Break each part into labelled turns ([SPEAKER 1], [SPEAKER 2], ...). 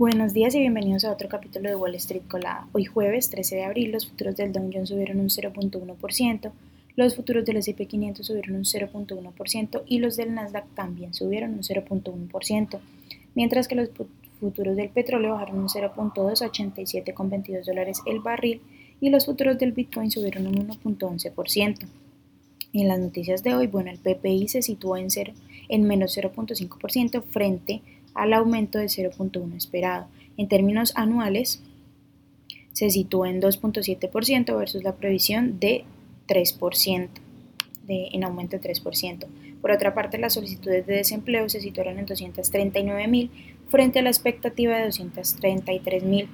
[SPEAKER 1] Buenos días y bienvenidos a otro capítulo de Wall Street Colada. Hoy jueves 13 de abril los futuros del Dow Jones subieron un 0.1%, los futuros del S&P 500 subieron un 0.1% y los del Nasdaq también subieron un 0.1%, mientras que los futuros del petróleo bajaron un 0.2 a 87,22 dólares el barril y los futuros del Bitcoin subieron un 1.11%. En las noticias de hoy, bueno, el PPI se situó en, en menos 0.5% frente a al aumento de 0.1 esperado. En términos anuales, se sitúa en 2.7% versus la previsión de 3%, de, en aumento de 3%. Por otra parte, las solicitudes de desempleo se situaron en 239.000 frente a la expectativa de 233.000.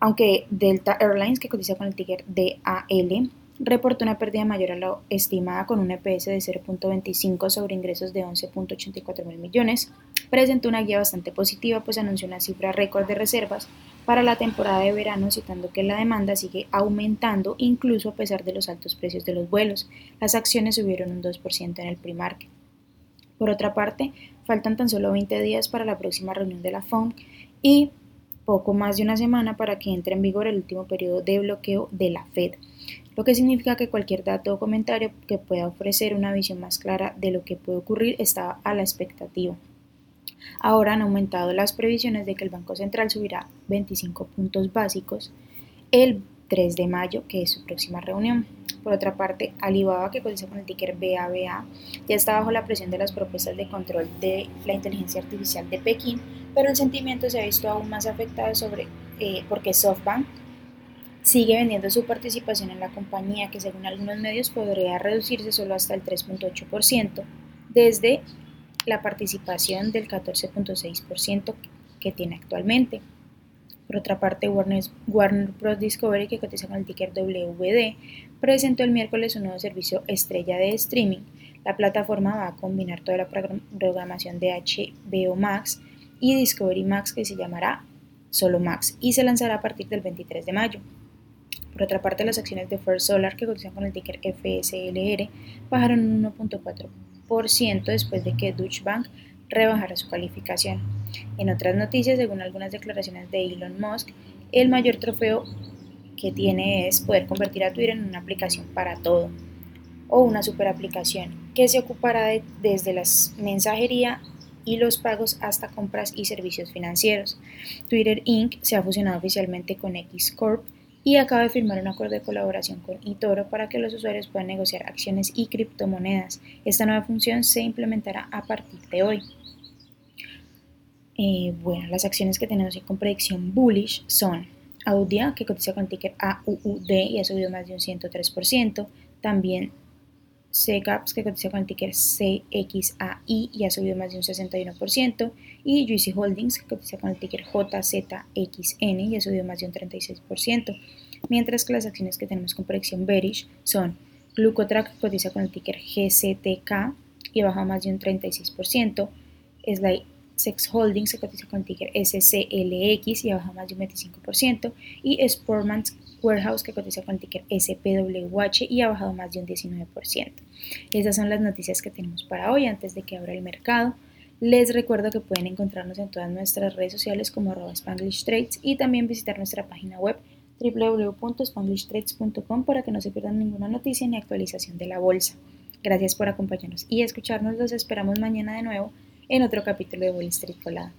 [SPEAKER 1] Aunque Delta Airlines, que cotiza con el ticker DAL, reportó una pérdida mayor a la estimada con un EPS de 0.25 sobre ingresos de 11.84 mil millones, presentó una guía bastante positiva, pues anunció una cifra récord de reservas para la temporada de verano, citando que la demanda sigue aumentando incluso a pesar de los altos precios de los vuelos. Las acciones subieron un 2% en el pre-market. Por otra parte, faltan tan solo 20 días para la próxima reunión de la FONC y poco más de una semana para que entre en vigor el último periodo de bloqueo de la Fed lo que significa que cualquier dato o comentario que pueda ofrecer una visión más clara de lo que puede ocurrir está a la expectativa. Ahora han aumentado las previsiones de que el Banco Central subirá 25 puntos básicos el 3 de mayo, que es su próxima reunión. Por otra parte, Alibaba, que cotiza con el ticker BABA, ya está bajo la presión de las propuestas de control de la inteligencia artificial de Pekín, pero el sentimiento se ha visto aún más afectado sobre, eh, porque SoftBank sigue vendiendo su participación en la compañía, que según algunos medios podría reducirse solo hasta el 3.8%, desde la participación del 14.6% que tiene actualmente. Por otra parte, Warner, Warner Bros. Discovery, que cotiza con el ticker WD, presentó el miércoles un nuevo servicio estrella de streaming. La plataforma va a combinar toda la programación de HBO Max y Discovery Max, que se llamará solo Max, y se lanzará a partir del 23 de mayo. Por otra parte, las acciones de First Solar, que cotizan con el ticker FSLR, bajaron un 1.4% después de que Deutsche Bank rebajara su calificación. En otras noticias, según algunas declaraciones de Elon Musk, el mayor trofeo que tiene es poder convertir a Twitter en una aplicación para todo o una super aplicación que se ocupará desde la mensajería y los pagos hasta compras y servicios financieros. Twitter Inc. se ha fusionado oficialmente con X Corp y acaba de firmar un acuerdo de colaboración con eToro para que los usuarios puedan negociar acciones y criptomonedas. Esta nueva función se implementará a partir de hoy. Eh, bueno, las acciones que tenemos con predicción bullish son Audia, que cotiza con ticker AUUD y ha subido más de un 103%. También CCAPS, que cotiza con el ticker CXAI y ha subido más de un 61%, y Juicy Holdings, que cotiza con el ticker JZXN y ha subido más de un 36%, mientras que las acciones que tenemos con proyección bearish son Glucotrack, que cotiza con el ticker GCTK y ha bajado más de un 36%, Slide Sex Holdings, que cotiza con el ticker SCLX y ha bajado más de un 25%, y Sportman's Warehouse que cotiza con el ticker SPWH y ha bajado más de un 19%. Esas son las noticias que tenemos para hoy antes de que abra el mercado. Les recuerdo que pueden encontrarnos en todas nuestras redes sociales como Spanglish Trades y también visitar nuestra página web www.spanglishtrades.com para que no se pierdan ninguna noticia ni actualización de la bolsa. Gracias por acompañarnos y escucharnos. Los esperamos mañana de nuevo en otro capítulo de Wall Street Colada.